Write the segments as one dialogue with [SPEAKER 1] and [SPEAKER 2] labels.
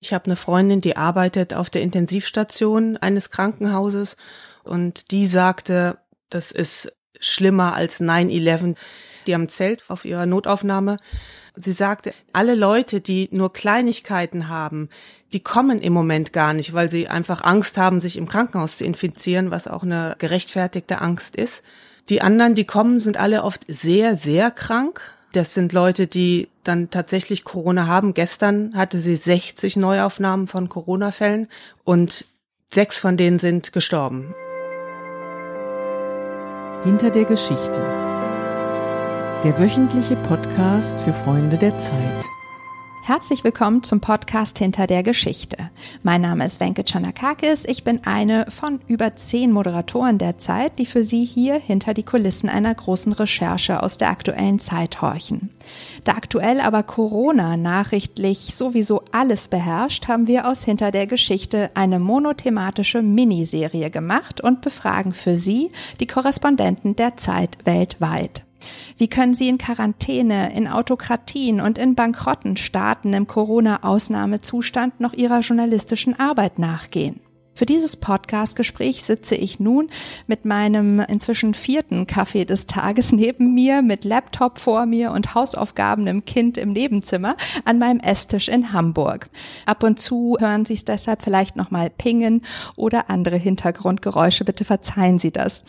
[SPEAKER 1] Ich habe eine Freundin, die arbeitet auf der Intensivstation eines Krankenhauses und die sagte, das ist schlimmer als 9-11. Die haben ein Zelt auf ihrer Notaufnahme. Sie sagte, alle Leute, die nur Kleinigkeiten haben, die kommen im Moment gar nicht, weil sie einfach Angst haben, sich im Krankenhaus zu infizieren, was auch eine gerechtfertigte Angst ist. Die anderen, die kommen, sind alle oft sehr, sehr krank. Das sind Leute, die dann tatsächlich Corona haben. Gestern hatte sie 60 Neuaufnahmen von Corona-Fällen und sechs von denen sind gestorben.
[SPEAKER 2] Hinter der Geschichte. Der wöchentliche Podcast für Freunde der Zeit.
[SPEAKER 3] Herzlich willkommen zum Podcast Hinter der Geschichte. Mein Name ist Wenke Chanakakis. Ich bin eine von über zehn Moderatoren der Zeit, die für Sie hier hinter die Kulissen einer großen Recherche aus der aktuellen Zeit horchen. Da aktuell aber Corona nachrichtlich sowieso alles beherrscht, haben wir aus Hinter der Geschichte eine monothematische Miniserie gemacht und befragen für Sie die Korrespondenten der Zeit weltweit. Wie können Sie in Quarantäne, in Autokratien und in bankrotten Staaten im Corona-Ausnahmezustand noch Ihrer journalistischen Arbeit nachgehen? Für dieses Podcast-Gespräch sitze ich nun mit meinem inzwischen vierten Kaffee des Tages neben mir, mit Laptop vor mir und Hausaufgaben im Kind im Nebenzimmer an meinem Esstisch in Hamburg. Ab und zu hören Sie es deshalb vielleicht nochmal pingen oder andere Hintergrundgeräusche. Bitte verzeihen Sie das.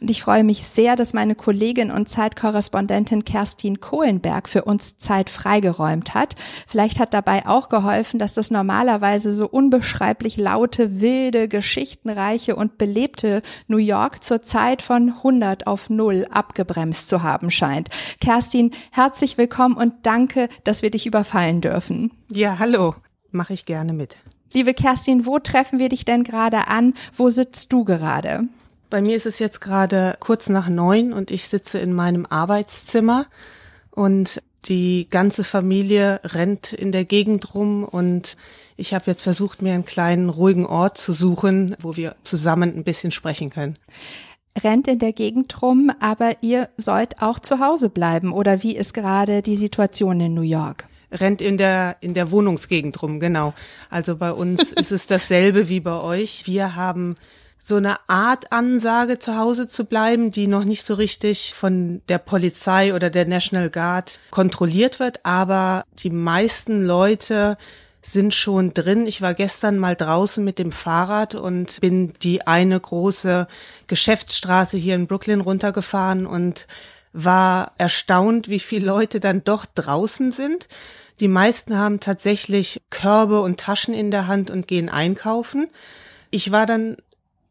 [SPEAKER 3] Und ich freue mich sehr, dass meine Kollegin und Zeitkorrespondentin Kerstin Kohlenberg für uns Zeit freigeräumt hat. Vielleicht hat dabei auch geholfen, dass das normalerweise so unbeschreiblich laute, wilde, wilde, geschichtenreiche und belebte New York zur Zeit von 100 auf 0 abgebremst zu haben scheint. Kerstin, herzlich willkommen und danke, dass wir dich überfallen dürfen.
[SPEAKER 1] Ja, hallo, mache ich gerne mit.
[SPEAKER 3] Liebe Kerstin, wo treffen wir dich denn gerade an? Wo sitzt du gerade?
[SPEAKER 1] Bei mir ist es jetzt gerade kurz nach neun und ich sitze in meinem Arbeitszimmer und die ganze Familie rennt in der Gegend rum und ich habe jetzt versucht, mir einen kleinen ruhigen Ort zu suchen, wo wir zusammen ein bisschen sprechen können.
[SPEAKER 3] Rennt in der Gegend rum, aber ihr sollt auch zu Hause bleiben oder wie ist gerade die Situation in New York?
[SPEAKER 1] rennt in der in der Wohnungsgegend rum, genau. Also bei uns ist es dasselbe wie bei euch. Wir haben so eine Art Ansage zu Hause zu bleiben, die noch nicht so richtig von der Polizei oder der National Guard kontrolliert wird, aber die meisten Leute sind schon drin. Ich war gestern mal draußen mit dem Fahrrad und bin die eine große Geschäftsstraße hier in Brooklyn runtergefahren und war erstaunt, wie viele Leute dann doch draußen sind. Die meisten haben tatsächlich Körbe und Taschen in der Hand und gehen einkaufen. Ich war dann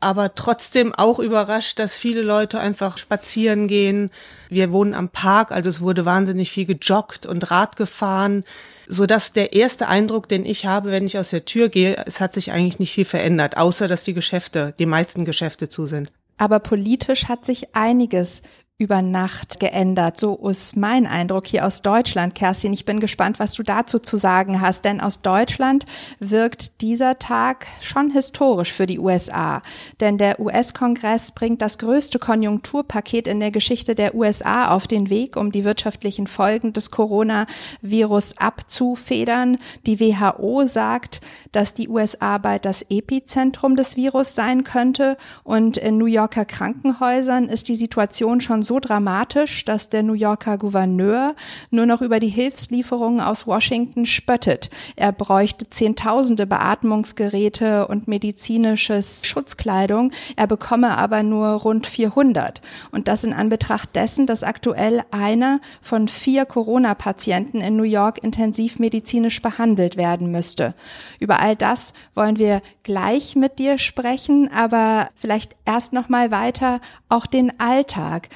[SPEAKER 1] aber trotzdem auch überrascht, dass viele Leute einfach spazieren gehen. Wir wohnen am Park, also es wurde wahnsinnig viel gejoggt und Rad gefahren, so dass der erste Eindruck, den ich habe, wenn ich aus der Tür gehe, es hat sich eigentlich nicht viel verändert, außer dass die Geschäfte, die meisten Geschäfte zu sind.
[SPEAKER 3] Aber politisch hat sich einiges über Nacht geändert. So ist mein Eindruck hier aus Deutschland, Kerstin. Ich bin gespannt, was du dazu zu sagen hast, denn aus Deutschland wirkt dieser Tag schon historisch für die USA. Denn der US-Kongress bringt das größte Konjunkturpaket in der Geschichte der USA auf den Weg, um die wirtschaftlichen Folgen des Coronavirus abzufedern. Die WHO sagt, dass die USA bald das Epizentrum des Virus sein könnte und in New Yorker Krankenhäusern ist die Situation schon so dramatisch, dass der New Yorker Gouverneur nur noch über die Hilfslieferungen aus Washington spöttet. Er bräuchte Zehntausende Beatmungsgeräte und medizinisches Schutzkleidung. Er bekomme aber nur rund 400. Und das in Anbetracht dessen, dass aktuell einer von vier Corona-Patienten in New York intensivmedizinisch behandelt werden müsste. Über all das wollen wir gleich mit dir sprechen, aber vielleicht erst noch mal weiter auch den Alltag.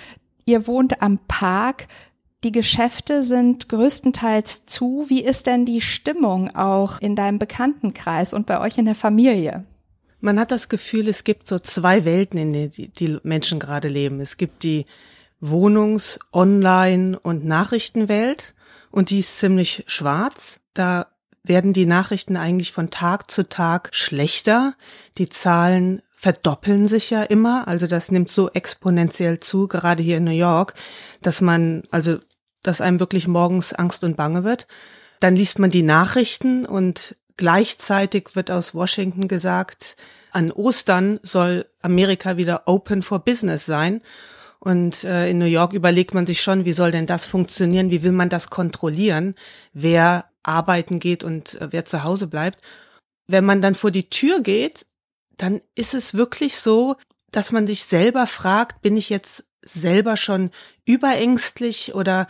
[SPEAKER 3] Ihr wohnt am Park. Die Geschäfte sind größtenteils zu. Wie ist denn die Stimmung auch in deinem Bekanntenkreis und bei euch in der Familie?
[SPEAKER 1] Man hat das Gefühl, es gibt so zwei Welten, in denen die Menschen gerade leben. Es gibt die Wohnungs-, Online- und Nachrichtenwelt und die ist ziemlich schwarz. Da werden die Nachrichten eigentlich von Tag zu Tag schlechter. Die Zahlen verdoppeln sich ja immer. Also das nimmt so exponentiell zu, gerade hier in New York, dass man, also, dass einem wirklich morgens Angst und Bange wird. Dann liest man die Nachrichten und gleichzeitig wird aus Washington gesagt, an Ostern soll Amerika wieder open for business sein. Und äh, in New York überlegt man sich schon, wie soll denn das funktionieren? Wie will man das kontrollieren? Wer arbeiten geht und äh, wer zu Hause bleibt? Wenn man dann vor die Tür geht, dann ist es wirklich so, dass man sich selber fragt, bin ich jetzt selber schon überängstlich oder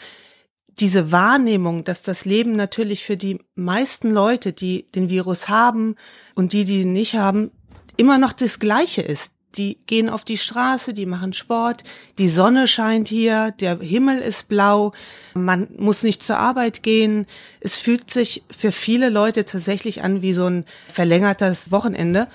[SPEAKER 1] diese Wahrnehmung, dass das Leben natürlich für die meisten Leute, die den Virus haben und die, die ihn nicht haben, immer noch das Gleiche ist. Die gehen auf die Straße, die machen Sport, die Sonne scheint hier, der Himmel ist blau, man muss nicht zur Arbeit gehen. Es fühlt sich für viele Leute tatsächlich an wie so ein verlängertes Wochenende.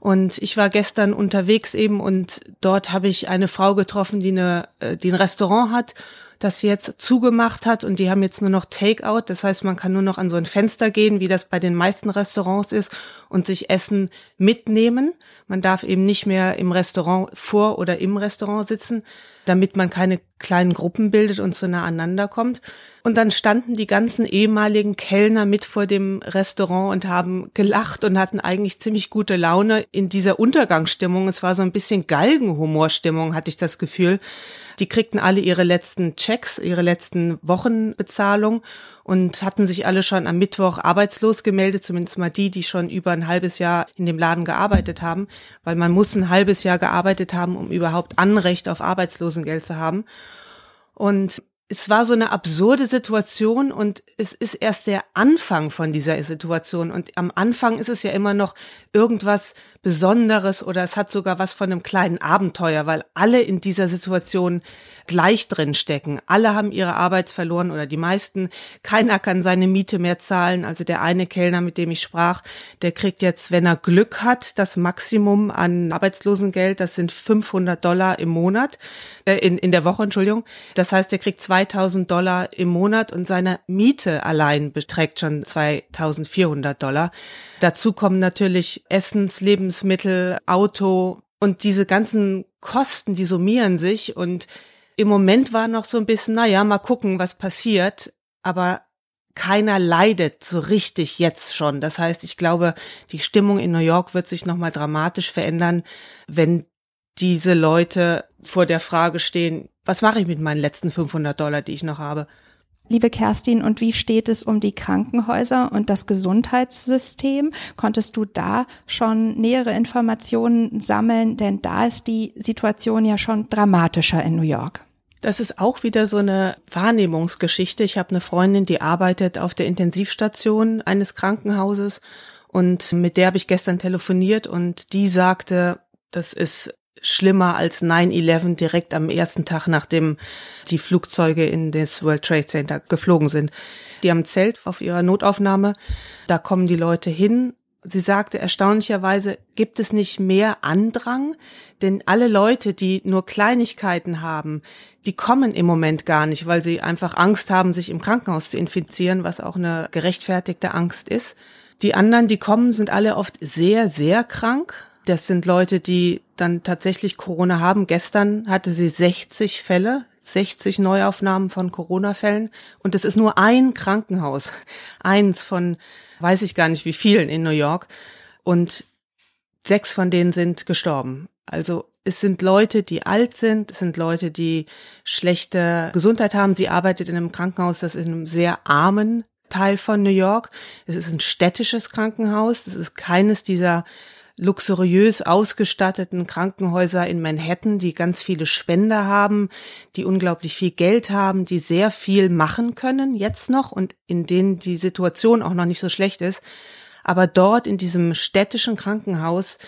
[SPEAKER 1] Und ich war gestern unterwegs eben und dort habe ich eine Frau getroffen, die, eine, äh, die ein Restaurant hat, das sie jetzt zugemacht hat und die haben jetzt nur noch Takeout. Das heißt, man kann nur noch an so ein Fenster gehen, wie das bei den meisten Restaurants ist und sich Essen mitnehmen. Man darf eben nicht mehr im Restaurant vor oder im Restaurant sitzen, damit man keine kleinen Gruppen bildet und so nah aneinander kommt. Und dann standen die ganzen ehemaligen Kellner mit vor dem Restaurant und haben gelacht und hatten eigentlich ziemlich gute Laune in dieser Untergangsstimmung. Es war so ein bisschen Galgenhumorstimmung, hatte ich das Gefühl. Die kriegten alle ihre letzten Checks, ihre letzten Wochenbezahlung und hatten sich alle schon am Mittwoch arbeitslos gemeldet, zumindest mal die, die schon über ein halbes Jahr in dem Laden gearbeitet haben, weil man muss ein halbes Jahr gearbeitet haben, um überhaupt Anrecht auf Arbeitslosengeld zu haben. Und es war so eine absurde Situation und es ist erst der Anfang von dieser Situation. Und am Anfang ist es ja immer noch irgendwas Besonderes oder es hat sogar was von einem kleinen Abenteuer, weil alle in dieser Situation gleich drin stecken. Alle haben ihre Arbeit verloren oder die meisten. Keiner kann seine Miete mehr zahlen. Also der eine Kellner, mit dem ich sprach, der kriegt jetzt, wenn er Glück hat, das Maximum an Arbeitslosengeld. Das sind 500 Dollar im Monat, äh, in, in der Woche, Entschuldigung. Das heißt, er kriegt 2000 Dollar im Monat und seine Miete allein beträgt schon 2400 Dollar. Dazu kommen natürlich Essens, Lebensmittel, Auto und diese ganzen Kosten, die summieren sich und im Moment war noch so ein bisschen, na ja, mal gucken, was passiert, aber keiner leidet so richtig jetzt schon. Das heißt, ich glaube, die Stimmung in New York wird sich nochmal dramatisch verändern, wenn diese Leute vor der Frage stehen, was mache ich mit meinen letzten 500 Dollar, die ich noch habe?
[SPEAKER 3] Liebe Kerstin, und wie steht es um die Krankenhäuser und das Gesundheitssystem? Konntest du da schon nähere Informationen sammeln? Denn da ist die Situation ja schon dramatischer in New York.
[SPEAKER 1] Das ist auch wieder so eine Wahrnehmungsgeschichte. Ich habe eine Freundin, die arbeitet auf der Intensivstation eines Krankenhauses und mit der habe ich gestern telefoniert und die sagte, das ist schlimmer als 9-11 direkt am ersten Tag, nachdem die Flugzeuge in das World Trade Center geflogen sind. Die haben ein Zelt auf ihrer Notaufnahme, da kommen die Leute hin Sie sagte, erstaunlicherweise gibt es nicht mehr Andrang, denn alle Leute, die nur Kleinigkeiten haben, die kommen im Moment gar nicht, weil sie einfach Angst haben, sich im Krankenhaus zu infizieren, was auch eine gerechtfertigte Angst ist. Die anderen, die kommen, sind alle oft sehr, sehr krank. Das sind Leute, die dann tatsächlich Corona haben. Gestern hatte sie 60 Fälle, 60 Neuaufnahmen von Corona-Fällen. Und es ist nur ein Krankenhaus. Eins von weiß ich gar nicht wie vielen in New York. Und sechs von denen sind gestorben. Also es sind Leute, die alt sind, es sind Leute, die schlechte Gesundheit haben. Sie arbeitet in einem Krankenhaus, das in einem sehr armen Teil von New York. Es ist ein städtisches Krankenhaus. Es ist keines dieser luxuriös ausgestatteten Krankenhäuser in Manhattan, die ganz viele Spender haben, die unglaublich viel Geld haben, die sehr viel machen können jetzt noch und in denen die Situation auch noch nicht so schlecht ist. Aber dort in diesem städtischen Krankenhaus,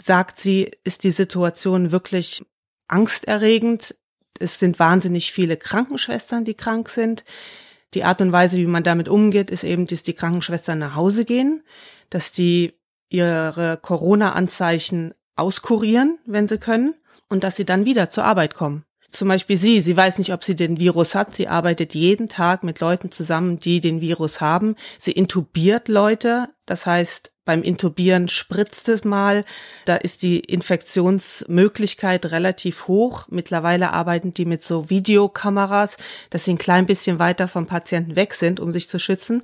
[SPEAKER 1] sagt sie, ist die Situation wirklich angsterregend. Es sind wahnsinnig viele Krankenschwestern, die krank sind. Die Art und Weise, wie man damit umgeht, ist eben, dass die Krankenschwestern nach Hause gehen, dass die ihre Corona-Anzeichen auskurieren, wenn sie können, und dass sie dann wieder zur Arbeit kommen. Zum Beispiel sie, sie weiß nicht, ob sie den Virus hat. Sie arbeitet jeden Tag mit Leuten zusammen, die den Virus haben. Sie intubiert Leute. Das heißt, beim Intubieren spritzt es mal. Da ist die Infektionsmöglichkeit relativ hoch. Mittlerweile arbeiten die mit so Videokameras, dass sie ein klein bisschen weiter vom Patienten weg sind, um sich zu schützen.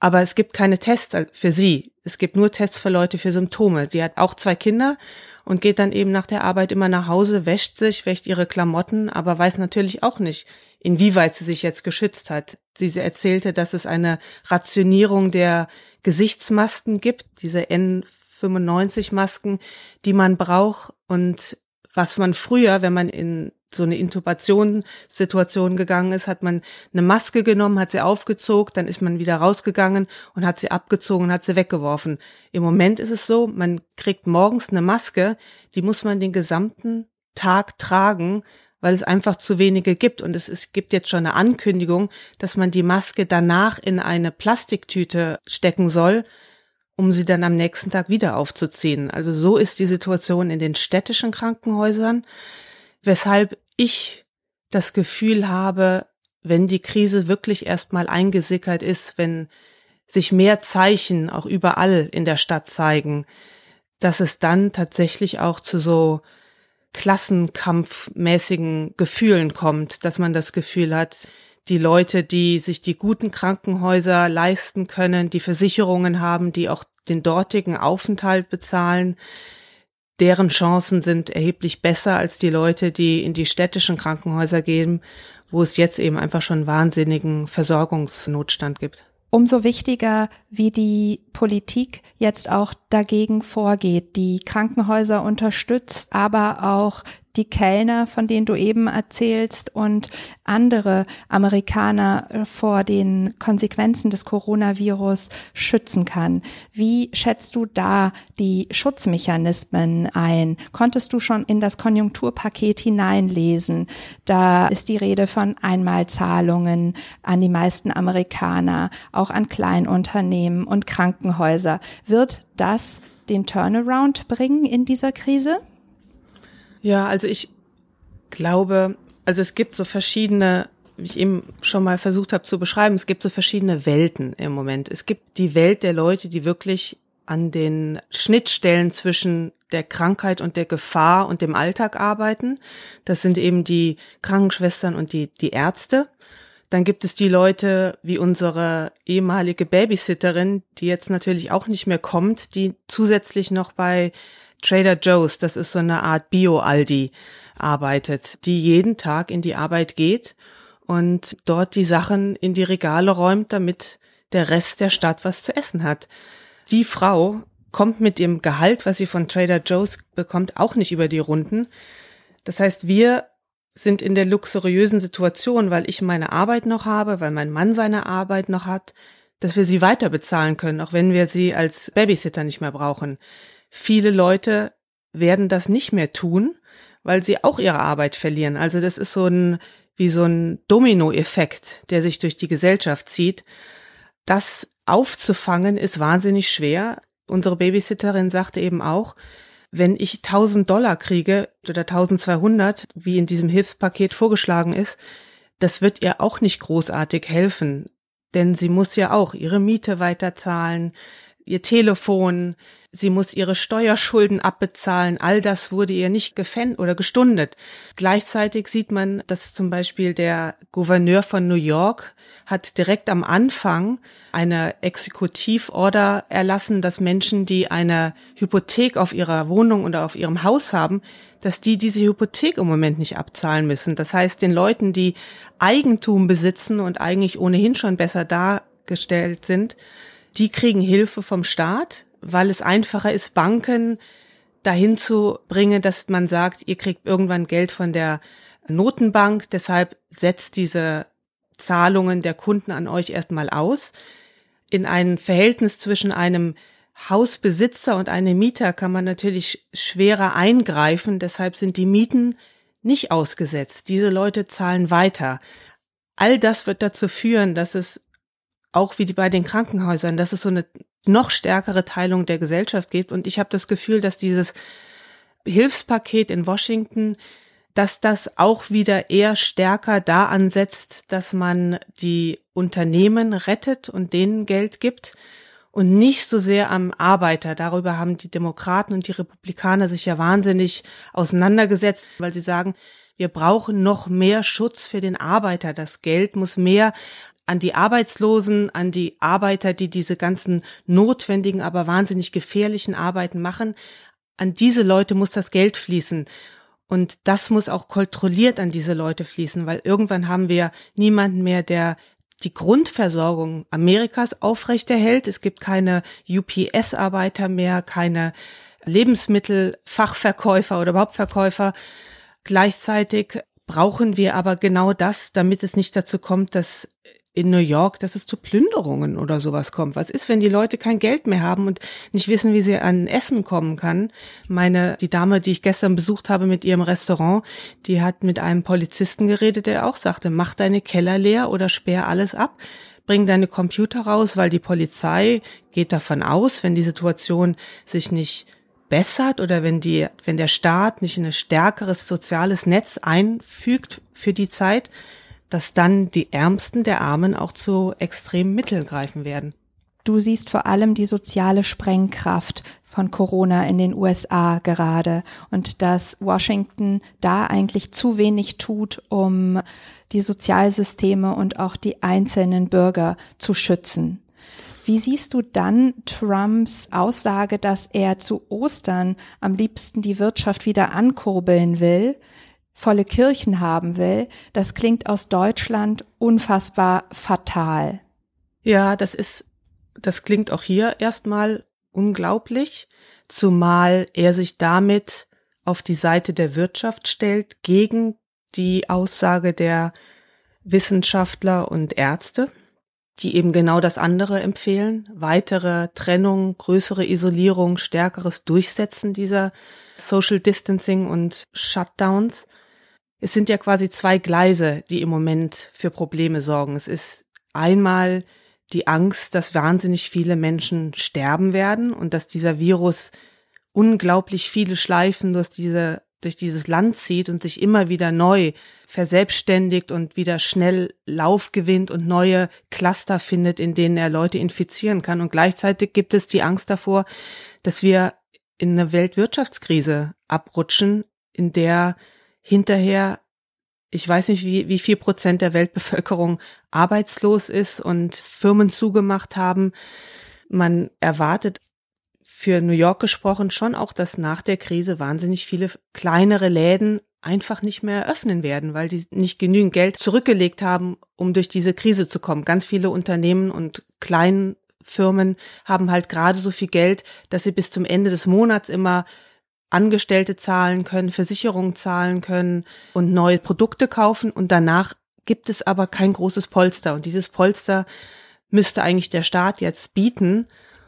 [SPEAKER 1] Aber es gibt keine Tests für sie. Es gibt nur Tests für Leute für Symptome. Sie hat auch zwei Kinder und geht dann eben nach der Arbeit immer nach Hause, wäscht sich, wäscht ihre Klamotten, aber weiß natürlich auch nicht, inwieweit sie sich jetzt geschützt hat. Sie erzählte, dass es eine Rationierung der Gesichtsmasken gibt, diese N95-Masken, die man braucht und was man früher, wenn man in so eine Intubationssituation gegangen ist, hat man eine Maske genommen, hat sie aufgezogen, dann ist man wieder rausgegangen und hat sie abgezogen und hat sie weggeworfen. Im Moment ist es so, man kriegt morgens eine Maske, die muss man den gesamten Tag tragen, weil es einfach zu wenige gibt. Und es, es gibt jetzt schon eine Ankündigung, dass man die Maske danach in eine Plastiktüte stecken soll, um sie dann am nächsten Tag wieder aufzuziehen. Also so ist die Situation in den städtischen Krankenhäusern, weshalb ich das Gefühl habe, wenn die Krise wirklich erstmal eingesickert ist, wenn sich mehr Zeichen auch überall in der Stadt zeigen, dass es dann tatsächlich auch zu so klassenkampfmäßigen Gefühlen kommt, dass man das Gefühl hat, die Leute, die sich die guten Krankenhäuser leisten können, die Versicherungen haben, die auch den dortigen Aufenthalt bezahlen, deren Chancen sind erheblich besser als die Leute, die in die städtischen Krankenhäuser gehen, wo es jetzt eben einfach schon wahnsinnigen Versorgungsnotstand gibt.
[SPEAKER 3] Umso wichtiger, wie die Politik jetzt auch dagegen vorgeht, die Krankenhäuser unterstützt, aber auch die Kellner, von denen du eben erzählst, und andere Amerikaner vor den Konsequenzen des Coronavirus schützen kann. Wie schätzt du da die Schutzmechanismen ein? Konntest du schon in das Konjunkturpaket hineinlesen? Da ist die Rede von Einmalzahlungen an die meisten Amerikaner, auch an Kleinunternehmen und Krankenhäuser. Wird das den Turnaround bringen in dieser Krise?
[SPEAKER 1] Ja, also ich glaube, also es gibt so verschiedene, wie ich eben schon mal versucht habe zu beschreiben, es gibt so verschiedene Welten im Moment. Es gibt die Welt der Leute, die wirklich an den Schnittstellen zwischen der Krankheit und der Gefahr und dem Alltag arbeiten. Das sind eben die Krankenschwestern und die, die Ärzte. Dann gibt es die Leute wie unsere ehemalige Babysitterin, die jetzt natürlich auch nicht mehr kommt, die zusätzlich noch bei Trader Joe's, das ist so eine Art Bio-Aldi, arbeitet, die jeden Tag in die Arbeit geht und dort die Sachen in die Regale räumt, damit der Rest der Stadt was zu essen hat. Die Frau kommt mit dem Gehalt, was sie von Trader Joe's bekommt, auch nicht über die Runden. Das heißt, wir sind in der luxuriösen Situation, weil ich meine Arbeit noch habe, weil mein Mann seine Arbeit noch hat, dass wir sie weiter bezahlen können, auch wenn wir sie als Babysitter nicht mehr brauchen. Viele Leute werden das nicht mehr tun, weil sie auch ihre Arbeit verlieren. Also das ist so ein, wie so ein Dominoeffekt, der sich durch die Gesellschaft zieht. Das aufzufangen ist wahnsinnig schwer. Unsere Babysitterin sagte eben auch, wenn ich 1000 Dollar kriege oder 1200, wie in diesem Hilfspaket vorgeschlagen ist, das wird ihr auch nicht großartig helfen, denn sie muss ja auch ihre Miete weiterzahlen, ihr Telefon, sie muss ihre Steuerschulden abbezahlen, all das wurde ihr nicht gefängt oder gestundet. Gleichzeitig sieht man, dass zum Beispiel der Gouverneur von New York hat direkt am Anfang eine Exekutivorder erlassen, dass Menschen, die eine Hypothek auf ihrer Wohnung oder auf ihrem Haus haben, dass die diese Hypothek im Moment nicht abzahlen müssen. Das heißt, den Leuten, die Eigentum besitzen und eigentlich ohnehin schon besser dargestellt sind, die kriegen Hilfe vom Staat, weil es einfacher ist, Banken dahin zu bringen, dass man sagt, ihr kriegt irgendwann Geld von der Notenbank, deshalb setzt diese Zahlungen der Kunden an euch erstmal aus. In ein Verhältnis zwischen einem Hausbesitzer und einem Mieter kann man natürlich schwerer eingreifen, deshalb sind die Mieten nicht ausgesetzt. Diese Leute zahlen weiter. All das wird dazu führen, dass es auch wie bei den Krankenhäusern, dass es so eine noch stärkere Teilung der Gesellschaft gibt. Und ich habe das Gefühl, dass dieses Hilfspaket in Washington, dass das auch wieder eher stärker da ansetzt, dass man die Unternehmen rettet und denen Geld gibt und nicht so sehr am Arbeiter. Darüber haben die Demokraten und die Republikaner sich ja wahnsinnig auseinandergesetzt, weil sie sagen, wir brauchen noch mehr Schutz für den Arbeiter. Das Geld muss mehr an die Arbeitslosen, an die Arbeiter, die diese ganzen notwendigen, aber wahnsinnig gefährlichen Arbeiten machen. An diese Leute muss das Geld fließen. Und das muss auch kontrolliert an diese Leute fließen, weil irgendwann haben wir niemanden mehr, der die Grundversorgung Amerikas aufrechterhält. Es gibt keine UPS-Arbeiter mehr, keine Lebensmittelfachverkäufer oder überhaupt Verkäufer. Gleichzeitig brauchen wir aber genau das, damit es nicht dazu kommt, dass in New York, dass es zu Plünderungen oder sowas kommt. Was ist, wenn die Leute kein Geld mehr haben und nicht wissen, wie sie an Essen kommen kann? Meine, die Dame, die ich gestern besucht habe mit ihrem Restaurant, die hat mit einem Polizisten geredet, der auch sagte, mach deine Keller leer oder sperr alles ab. Bring deine Computer raus, weil die Polizei geht davon aus, wenn die Situation sich nicht bessert oder wenn die, wenn der Staat nicht ein stärkeres soziales Netz einfügt für die Zeit, dass dann die Ärmsten der Armen auch zu extremen Mitteln greifen werden.
[SPEAKER 3] Du siehst vor allem die soziale Sprengkraft von Corona in den USA gerade und dass Washington da eigentlich zu wenig tut, um die Sozialsysteme und auch die einzelnen Bürger zu schützen. Wie siehst du dann Trumps Aussage, dass er zu Ostern am liebsten die Wirtschaft wieder ankurbeln will? Volle Kirchen haben will, das klingt aus Deutschland unfassbar fatal.
[SPEAKER 1] Ja, das ist, das klingt auch hier erstmal unglaublich, zumal er sich damit auf die Seite der Wirtschaft stellt gegen die Aussage der Wissenschaftler und Ärzte, die eben genau das andere empfehlen, weitere Trennung, größere Isolierung, stärkeres Durchsetzen dieser Social Distancing und Shutdowns es sind ja quasi zwei Gleise, die im Moment für Probleme sorgen. Es ist einmal die Angst, dass wahnsinnig viele Menschen sterben werden und dass dieser Virus unglaublich viele Schleifen durch diese durch dieses Land zieht und sich immer wieder neu verselbstständigt und wieder schnell Lauf gewinnt und neue Cluster findet, in denen er Leute infizieren kann. Und gleichzeitig gibt es die Angst davor, dass wir in eine Weltwirtschaftskrise abrutschen, in der hinterher, ich weiß nicht, wie, wie viel Prozent der Weltbevölkerung arbeitslos ist und Firmen zugemacht haben. Man erwartet für New York gesprochen schon auch, dass nach der Krise wahnsinnig viele kleinere Läden einfach nicht mehr eröffnen werden, weil die nicht genügend Geld zurückgelegt haben, um durch diese Krise zu kommen. Ganz viele Unternehmen und kleinen Firmen haben halt gerade so viel Geld, dass sie bis zum Ende des Monats immer Angestellte zahlen können, Versicherungen zahlen können und neue Produkte kaufen und danach gibt es aber kein großes Polster und dieses Polster müsste eigentlich der Staat jetzt bieten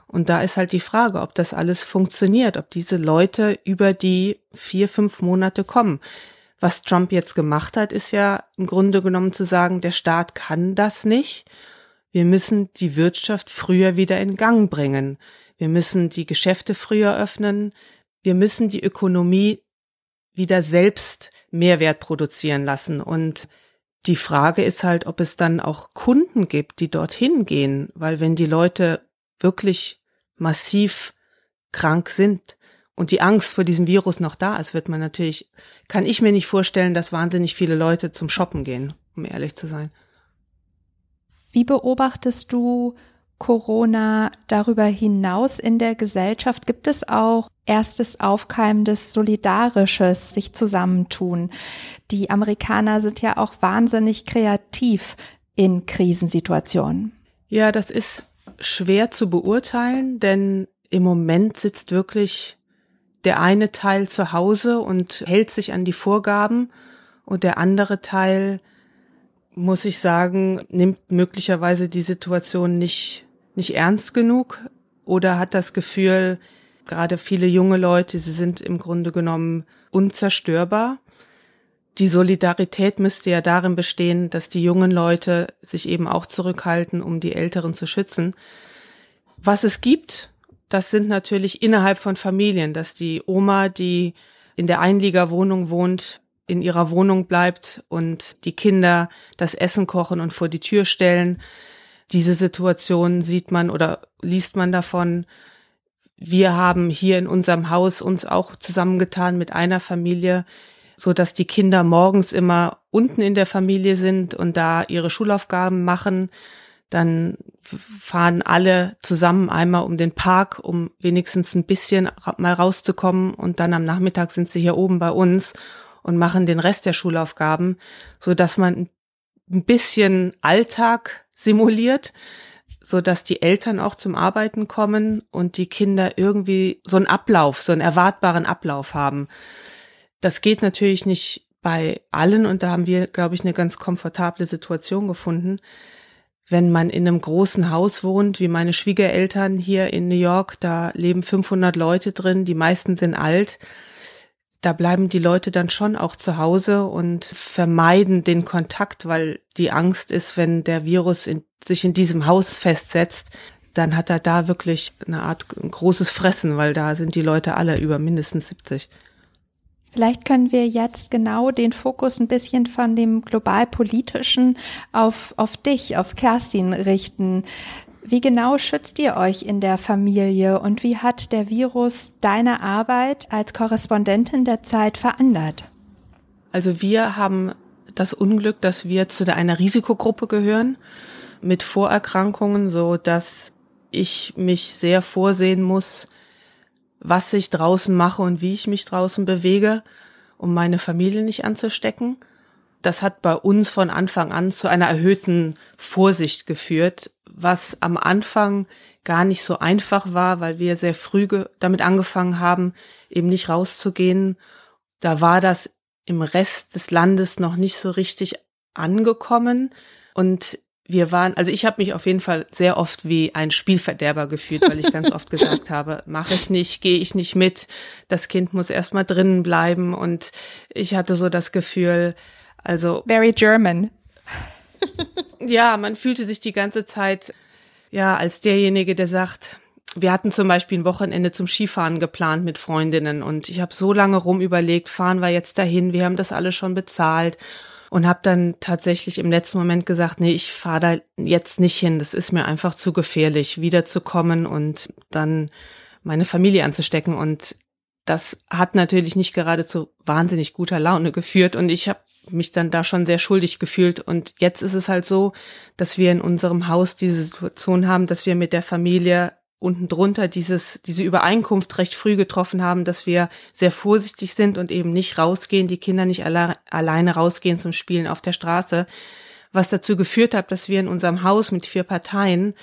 [SPEAKER 1] und da ist halt die Frage, ob das alles funktioniert, ob diese Leute über die vier, fünf Monate kommen. Was Trump jetzt gemacht hat, ist ja im Grunde genommen zu sagen, der Staat kann das nicht. Wir müssen die Wirtschaft früher wieder in Gang bringen. Wir müssen die Geschäfte früher öffnen wir müssen die Ökonomie wieder selbst Mehrwert produzieren lassen. Und die Frage ist halt, ob es dann auch Kunden gibt, die dorthin gehen, weil wenn die Leute wirklich massiv krank sind und die Angst vor diesem Virus noch da ist, wird man natürlich, kann ich mir nicht vorstellen, dass wahnsinnig viele Leute zum Shoppen gehen, um ehrlich zu sein.
[SPEAKER 3] Wie beobachtest du Corona darüber hinaus in der Gesellschaft? Gibt es auch erstes aufkeimendes Solidarisches, sich zusammentun? Die Amerikaner sind ja auch wahnsinnig kreativ in Krisensituationen.
[SPEAKER 1] Ja, das ist schwer zu beurteilen, denn im Moment sitzt wirklich der eine Teil zu Hause und hält sich an die Vorgaben und der andere Teil, muss ich sagen, nimmt möglicherweise die Situation nicht nicht ernst genug oder hat das Gefühl, gerade viele junge Leute, sie sind im Grunde genommen unzerstörbar. Die Solidarität müsste ja darin bestehen, dass die jungen Leute sich eben auch zurückhalten, um die Älteren zu schützen. Was es gibt, das sind natürlich innerhalb von Familien, dass die Oma, die in der Einliegerwohnung wohnt, in ihrer Wohnung bleibt und die Kinder das Essen kochen und vor die Tür stellen, diese Situation sieht man oder liest man davon. Wir haben hier in unserem Haus uns auch zusammengetan mit einer Familie, so dass die Kinder morgens immer unten in der Familie sind und da ihre Schulaufgaben machen. Dann fahren alle zusammen einmal um den Park, um wenigstens ein bisschen mal rauszukommen. Und dann am Nachmittag sind sie hier oben bei uns und machen den Rest der Schulaufgaben, so dass man ein bisschen Alltag simuliert, so dass die Eltern auch zum Arbeiten kommen und die Kinder irgendwie so einen Ablauf, so einen erwartbaren Ablauf haben. Das geht natürlich nicht bei allen und da haben wir, glaube ich, eine ganz komfortable Situation gefunden. Wenn man in einem großen Haus wohnt, wie meine Schwiegereltern hier in New York, da leben 500 Leute drin, die meisten sind alt, da bleiben die Leute dann schon auch zu Hause und vermeiden den Kontakt, weil die Angst ist, wenn der Virus in, sich in diesem Haus festsetzt, dann hat er da wirklich eine Art großes Fressen, weil da sind die Leute alle über mindestens 70.
[SPEAKER 3] Vielleicht können wir jetzt genau den Fokus ein bisschen von dem globalpolitischen auf, auf dich, auf Kerstin richten. Wie genau schützt ihr euch in der Familie und wie hat der Virus deine Arbeit als Korrespondentin der Zeit verändert?
[SPEAKER 1] Also wir haben das Unglück, dass wir zu einer Risikogruppe gehören mit Vorerkrankungen, so dass ich mich sehr vorsehen muss, was ich draußen mache und wie ich mich draußen bewege, um meine Familie nicht anzustecken. Das hat bei uns von Anfang an zu einer erhöhten Vorsicht geführt, was am Anfang gar nicht so einfach war, weil wir sehr früh damit angefangen haben, eben nicht rauszugehen. Da war das im Rest des Landes noch nicht so richtig angekommen. Und wir waren, also ich habe mich auf jeden Fall sehr oft wie ein Spielverderber gefühlt, weil ich ganz oft gesagt habe, mache ich nicht, gehe ich nicht mit, das Kind muss erstmal drinnen bleiben. Und ich hatte so das Gefühl, also
[SPEAKER 3] very German.
[SPEAKER 1] ja, man fühlte sich die ganze Zeit ja als derjenige, der sagt, wir hatten zum Beispiel ein Wochenende zum Skifahren geplant mit Freundinnen und ich habe so lange rum überlegt, fahren wir jetzt dahin, wir haben das alles schon bezahlt und habe dann tatsächlich im letzten Moment gesagt, nee, ich fahre da jetzt nicht hin, das ist mir einfach zu gefährlich, wiederzukommen und dann meine Familie anzustecken und das hat natürlich nicht gerade zu wahnsinnig guter Laune geführt und ich habe mich dann da schon sehr schuldig gefühlt. Und jetzt ist es halt so, dass wir in unserem Haus diese Situation haben, dass wir mit der Familie unten drunter dieses, diese Übereinkunft recht früh getroffen haben, dass wir sehr vorsichtig sind und eben nicht rausgehen, die Kinder nicht alle, alleine rausgehen zum Spielen auf der Straße, was dazu geführt hat, dass wir in unserem Haus mit vier Parteien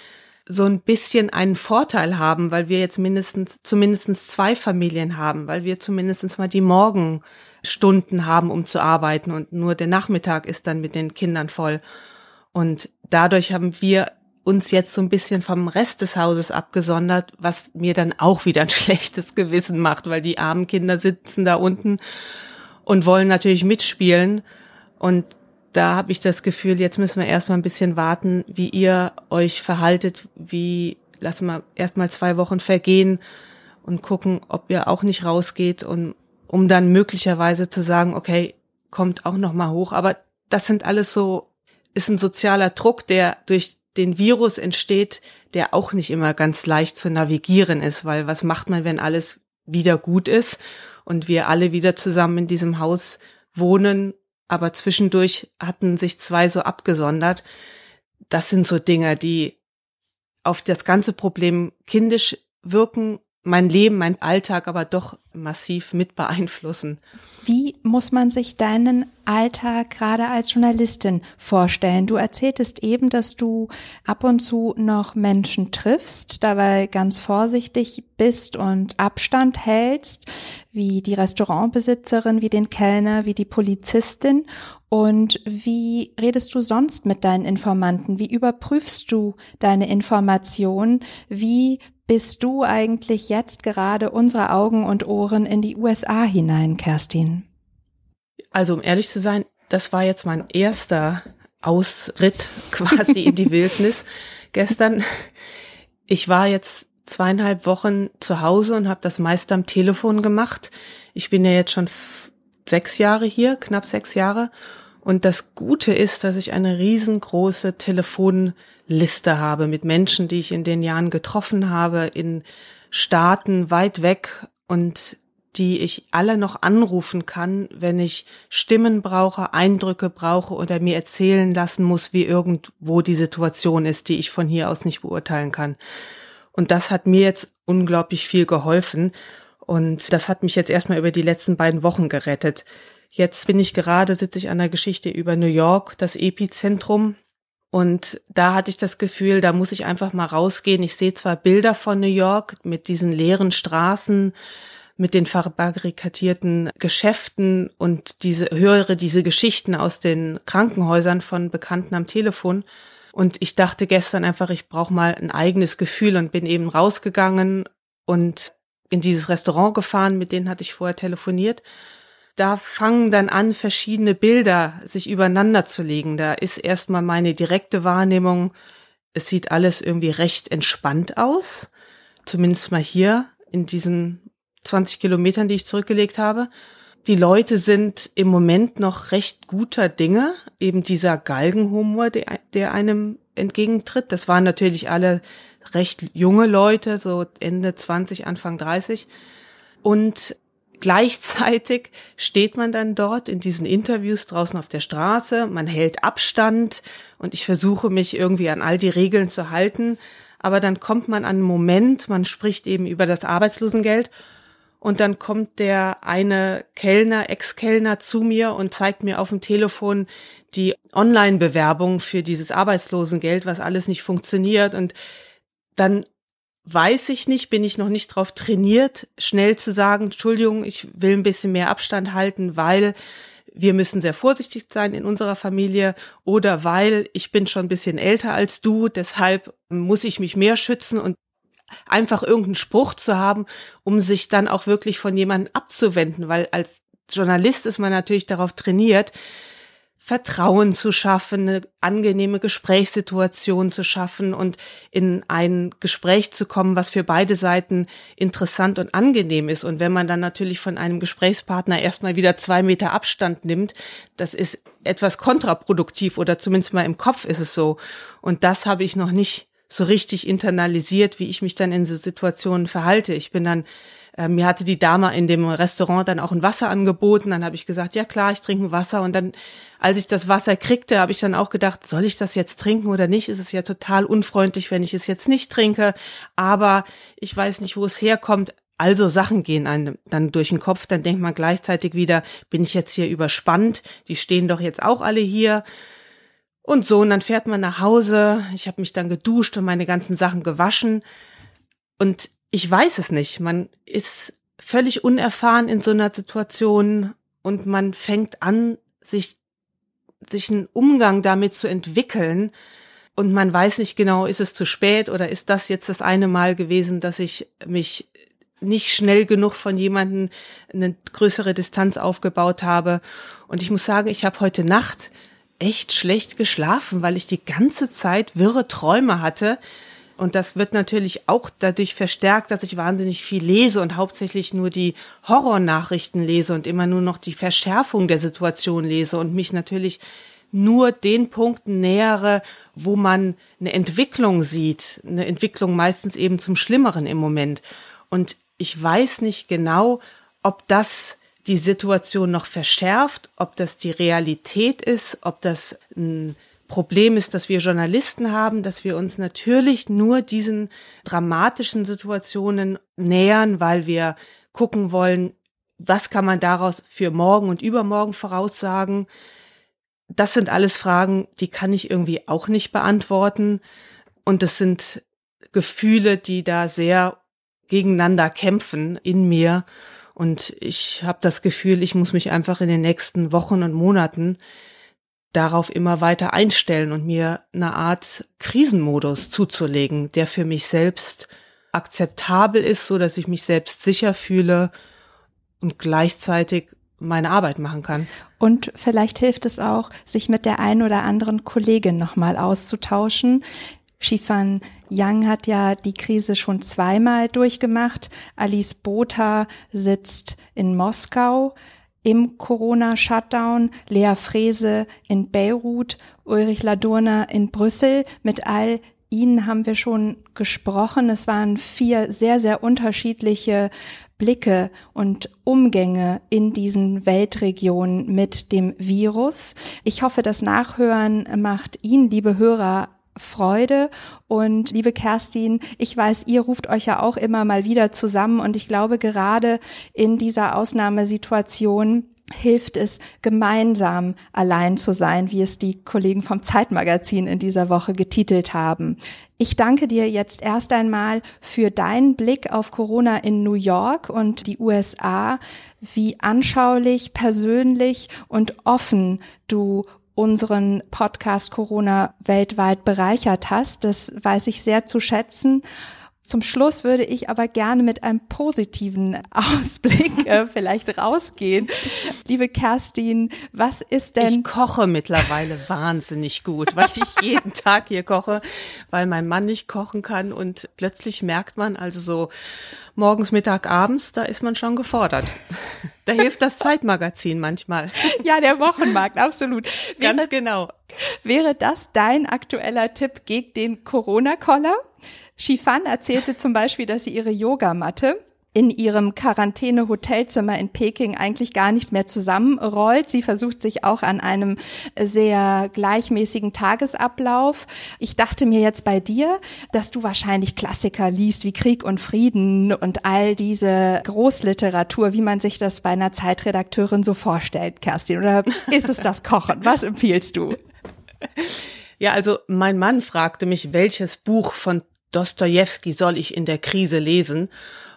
[SPEAKER 1] so ein bisschen einen Vorteil haben, weil wir jetzt mindestens, zumindest zwei Familien haben, weil wir zumindest mal die Morgenstunden haben, um zu arbeiten und nur der Nachmittag ist dann mit den Kindern voll. Und dadurch haben wir uns jetzt so ein bisschen vom Rest des Hauses abgesondert, was mir dann auch wieder ein schlechtes Gewissen macht, weil die armen Kinder sitzen da unten und wollen natürlich mitspielen. Und da habe ich das Gefühl, jetzt müssen wir erstmal ein bisschen warten, wie ihr euch verhaltet, wie lassen wir erstmal zwei Wochen vergehen und gucken, ob ihr auch nicht rausgeht und um dann möglicherweise zu sagen, okay, kommt auch noch mal hoch, aber das sind alles so ist ein sozialer Druck, der durch den Virus entsteht, der auch nicht immer ganz leicht zu navigieren ist, weil was macht man, wenn alles wieder gut ist und wir alle wieder zusammen in diesem Haus wohnen aber zwischendurch hatten sich zwei so abgesondert. Das sind so Dinge, die auf das ganze Problem kindisch wirken, mein Leben, mein Alltag aber doch massiv mit beeinflussen.
[SPEAKER 3] Wie muss man sich deinen Alltag gerade als Journalistin vorstellen? Du erzähltest eben, dass du ab und zu noch Menschen triffst, dabei ganz vorsichtig bist und Abstand hältst, wie die Restaurantbesitzerin, wie den Kellner, wie die Polizistin. Und wie redest du sonst mit deinen Informanten? Wie überprüfst du deine Informationen? Wie bist du eigentlich jetzt gerade unsere Augen und Ohren in die USA hinein, Kerstin?
[SPEAKER 1] Also um ehrlich zu sein, das war jetzt mein erster Ausritt quasi in die Wildnis gestern. Ich war jetzt zweieinhalb Wochen zu Hause und habe das meiste am Telefon gemacht. Ich bin ja jetzt schon sechs Jahre hier, knapp sechs Jahre. Und das Gute ist, dass ich eine riesengroße Telefonliste habe mit Menschen, die ich in den Jahren getroffen habe, in Staaten weit weg. Und die ich alle noch anrufen kann, wenn ich Stimmen brauche, Eindrücke brauche oder mir erzählen lassen muss, wie irgendwo die Situation ist, die ich von hier aus nicht beurteilen kann. Und das hat mir jetzt unglaublich viel geholfen. Und das hat mich jetzt erstmal über die letzten beiden Wochen gerettet. Jetzt bin ich gerade, sitze ich an der Geschichte über New York, das Epizentrum. Und da hatte ich das Gefühl, da muss ich einfach mal rausgehen. Ich sehe zwar Bilder von New York mit diesen leeren Straßen, mit den verbarrikadierten Geschäften und diese, höre diese Geschichten aus den Krankenhäusern von Bekannten am Telefon. Und ich dachte gestern einfach, ich brauche mal ein eigenes Gefühl und bin eben rausgegangen und in dieses Restaurant gefahren, mit denen hatte ich vorher telefoniert. Da fangen dann an, verschiedene Bilder sich übereinander zu legen. Da ist erstmal meine direkte Wahrnehmung, es sieht alles irgendwie recht entspannt aus. Zumindest mal hier in diesen 20 Kilometern, die ich zurückgelegt habe. Die Leute sind im Moment noch recht guter Dinge. Eben dieser Galgenhumor, der, der einem entgegentritt. Das waren natürlich alle recht junge Leute, so Ende 20, Anfang 30. Und gleichzeitig steht man dann dort in diesen Interviews draußen auf der Straße, man hält Abstand und ich versuche mich irgendwie an all die Regeln zu halten. Aber dann kommt man an einen Moment, man spricht eben über das Arbeitslosengeld und dann kommt der eine Kellner, Ex-Kellner zu mir und zeigt mir auf dem Telefon die Online-Bewerbung für dieses Arbeitslosengeld, was alles nicht funktioniert. Und dann weiß ich nicht, bin ich noch nicht drauf trainiert, schnell zu sagen, Entschuldigung, ich will ein bisschen mehr Abstand halten, weil wir müssen sehr vorsichtig sein in unserer Familie oder weil ich bin schon ein bisschen älter als du, deshalb muss ich mich mehr schützen und einfach irgendeinen Spruch zu haben, um sich dann auch wirklich von jemandem abzuwenden, weil als Journalist ist man natürlich darauf trainiert, Vertrauen zu schaffen, eine angenehme Gesprächssituation zu schaffen und in ein Gespräch zu kommen, was für beide Seiten interessant und angenehm ist. Und wenn man dann natürlich von einem Gesprächspartner erstmal wieder zwei Meter Abstand nimmt, das ist etwas kontraproduktiv oder zumindest mal im Kopf ist es so. Und das habe ich noch nicht so richtig internalisiert, wie ich mich dann in so Situationen verhalte. Ich bin dann, äh, mir hatte die Dame in dem Restaurant dann auch ein Wasser angeboten, dann habe ich gesagt, ja klar, ich trinke Wasser und dann, als ich das Wasser kriegte, habe ich dann auch gedacht, soll ich das jetzt trinken oder nicht? Es ist ja total unfreundlich, wenn ich es jetzt nicht trinke, aber ich weiß nicht, wo es herkommt. Also Sachen gehen einem dann durch den Kopf, dann denkt man gleichzeitig wieder, bin ich jetzt hier überspannt? Die stehen doch jetzt auch alle hier. Und so, und dann fährt man nach Hause. Ich habe mich dann geduscht und meine ganzen Sachen gewaschen. Und ich weiß es nicht. Man ist völlig unerfahren in so einer Situation und man fängt an, sich, sich einen Umgang damit zu entwickeln. Und man weiß nicht genau, ist es zu spät oder ist das jetzt das eine Mal gewesen, dass ich mich nicht schnell genug von jemandem eine größere Distanz aufgebaut habe. Und ich muss sagen, ich habe heute Nacht echt schlecht geschlafen, weil ich die ganze Zeit wirre Träume hatte. Und das wird natürlich auch dadurch verstärkt, dass ich wahnsinnig viel lese und hauptsächlich nur die Horrornachrichten lese und immer nur noch die Verschärfung der Situation lese und mich natürlich nur den Punkten nähere, wo man eine Entwicklung sieht, eine Entwicklung meistens eben zum Schlimmeren im Moment. Und ich weiß nicht genau, ob das die Situation noch verschärft, ob das die Realität ist, ob das ein Problem ist, dass wir Journalisten haben, dass wir uns natürlich nur diesen dramatischen Situationen nähern, weil wir gucken wollen, was kann man daraus für morgen und übermorgen voraussagen. Das sind alles Fragen, die kann ich irgendwie auch nicht beantworten. Und das sind Gefühle, die da sehr gegeneinander kämpfen in mir. Und ich habe das Gefühl, ich muss mich einfach in den nächsten Wochen und Monaten darauf immer weiter einstellen und mir eine Art Krisenmodus zuzulegen, der für mich selbst akzeptabel ist, so dass ich mich selbst sicher fühle und gleichzeitig meine Arbeit machen kann.
[SPEAKER 3] Und vielleicht hilft es auch, sich mit der einen oder anderen Kollegin nochmal auszutauschen, Shifan Yang hat ja die Krise schon zweimal durchgemacht. Alice Botha sitzt in Moskau im Corona-Shutdown, Lea Frese in Beirut, Ulrich Ladurner in Brüssel. Mit all Ihnen haben wir schon gesprochen. Es waren vier sehr, sehr unterschiedliche Blicke und Umgänge in diesen Weltregionen mit dem Virus. Ich hoffe, das Nachhören macht Ihnen, liebe Hörer, Freude. Und liebe Kerstin, ich weiß, ihr ruft euch ja auch immer mal wieder zusammen und ich glaube, gerade in dieser Ausnahmesituation hilft es, gemeinsam allein zu sein, wie es die Kollegen vom Zeitmagazin in dieser Woche getitelt haben. Ich danke dir jetzt erst einmal für deinen Blick auf Corona in New York und die USA, wie anschaulich, persönlich und offen du unseren Podcast Corona weltweit bereichert hast. Das weiß ich sehr zu schätzen. Zum Schluss würde ich aber gerne mit einem positiven Ausblick äh, vielleicht rausgehen. Liebe Kerstin, was ist denn?
[SPEAKER 1] Ich koche mittlerweile wahnsinnig gut, weil ich jeden Tag hier koche, weil mein Mann nicht kochen kann und plötzlich merkt man also so morgens, Mittag, abends, da ist man schon gefordert. Da hilft das Zeitmagazin manchmal.
[SPEAKER 3] Ja, der Wochenmarkt, absolut.
[SPEAKER 1] Wäre, Ganz genau.
[SPEAKER 3] Wäre das dein aktueller Tipp gegen den Corona-Koller? Shifan erzählte zum Beispiel, dass sie ihre Yogamatte in ihrem Quarantäne-Hotelzimmer in Peking eigentlich gar nicht mehr zusammenrollt. Sie versucht sich auch an einem sehr gleichmäßigen Tagesablauf. Ich dachte mir jetzt bei dir, dass du wahrscheinlich Klassiker liest wie Krieg und Frieden und all diese Großliteratur, wie man sich das bei einer Zeitredakteurin so vorstellt, Kerstin. Oder ist es das Kochen? Was empfiehlst du?
[SPEAKER 1] Ja, also mein Mann fragte mich, welches Buch von Dostoevsky soll ich in der Krise lesen?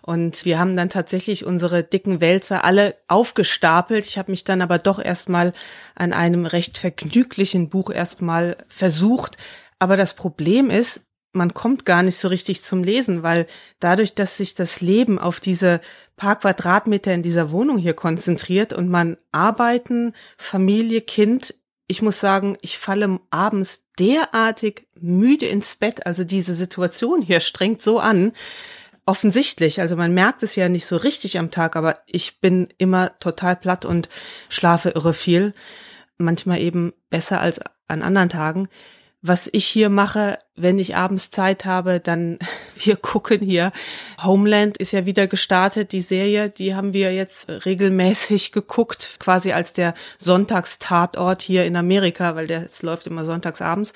[SPEAKER 1] Und wir haben dann tatsächlich unsere dicken Wälzer alle aufgestapelt. Ich habe mich dann aber doch erstmal an einem recht vergnüglichen Buch erstmal versucht. Aber das Problem ist, man kommt gar nicht so richtig zum Lesen, weil dadurch, dass sich das Leben auf diese paar Quadratmeter in dieser Wohnung hier konzentriert und man arbeiten, Familie, Kind ich muss sagen, ich falle abends derartig müde ins Bett. Also diese Situation hier strengt so an. Offensichtlich, also man merkt es ja nicht so richtig am Tag, aber ich bin immer total platt und schlafe irre viel. Manchmal eben besser als an anderen Tagen was ich hier mache, wenn ich abends Zeit habe, dann wir gucken hier. Homeland ist ja wieder gestartet, die Serie, die haben wir jetzt regelmäßig geguckt, quasi als der Sonntagstatort hier in Amerika, weil der es läuft immer sonntagsabends.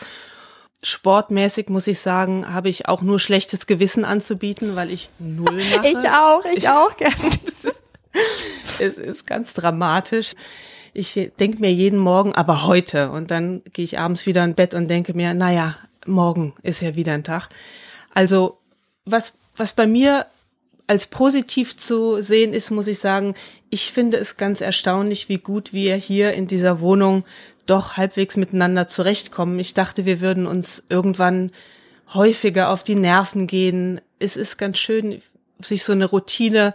[SPEAKER 1] Sportmäßig muss ich sagen, habe ich auch nur schlechtes Gewissen anzubieten, weil ich null mache.
[SPEAKER 3] Ich auch, ich auch,
[SPEAKER 1] es ist ganz dramatisch ich denke mir jeden Morgen, aber heute. Und dann gehe ich abends wieder ins Bett und denke mir, naja, morgen ist ja wieder ein Tag. Also was, was bei mir als positiv zu sehen ist, muss ich sagen, ich finde es ganz erstaunlich, wie gut wir hier in dieser Wohnung doch halbwegs miteinander zurechtkommen. Ich dachte, wir würden uns irgendwann häufiger auf die Nerven gehen. Es ist ganz schön, sich so eine Routine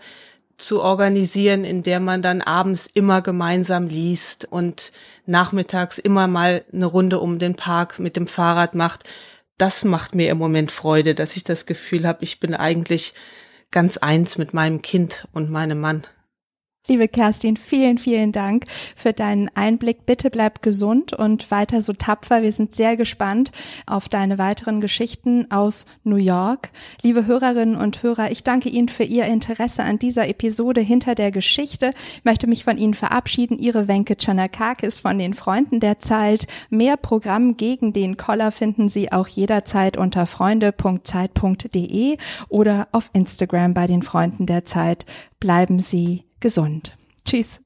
[SPEAKER 1] zu organisieren, in der man dann abends immer gemeinsam liest und nachmittags immer mal eine Runde um den Park mit dem Fahrrad macht. Das macht mir im Moment Freude, dass ich das Gefühl habe, ich bin eigentlich ganz eins mit meinem Kind und meinem Mann.
[SPEAKER 3] Liebe Kerstin, vielen, vielen Dank für deinen Einblick. Bitte bleib gesund und weiter so tapfer. Wir sind sehr gespannt auf deine weiteren Geschichten aus New York. Liebe Hörerinnen und Hörer, ich danke Ihnen für Ihr Interesse an dieser Episode hinter der Geschichte. Ich möchte mich von Ihnen verabschieden. Ihre Wenke Chanakakis von den Freunden der Zeit. Mehr Programm gegen den Koller finden Sie auch jederzeit unter freunde.zeit.de oder auf Instagram bei den Freunden der Zeit. Bleiben Sie gesund. Tschüss.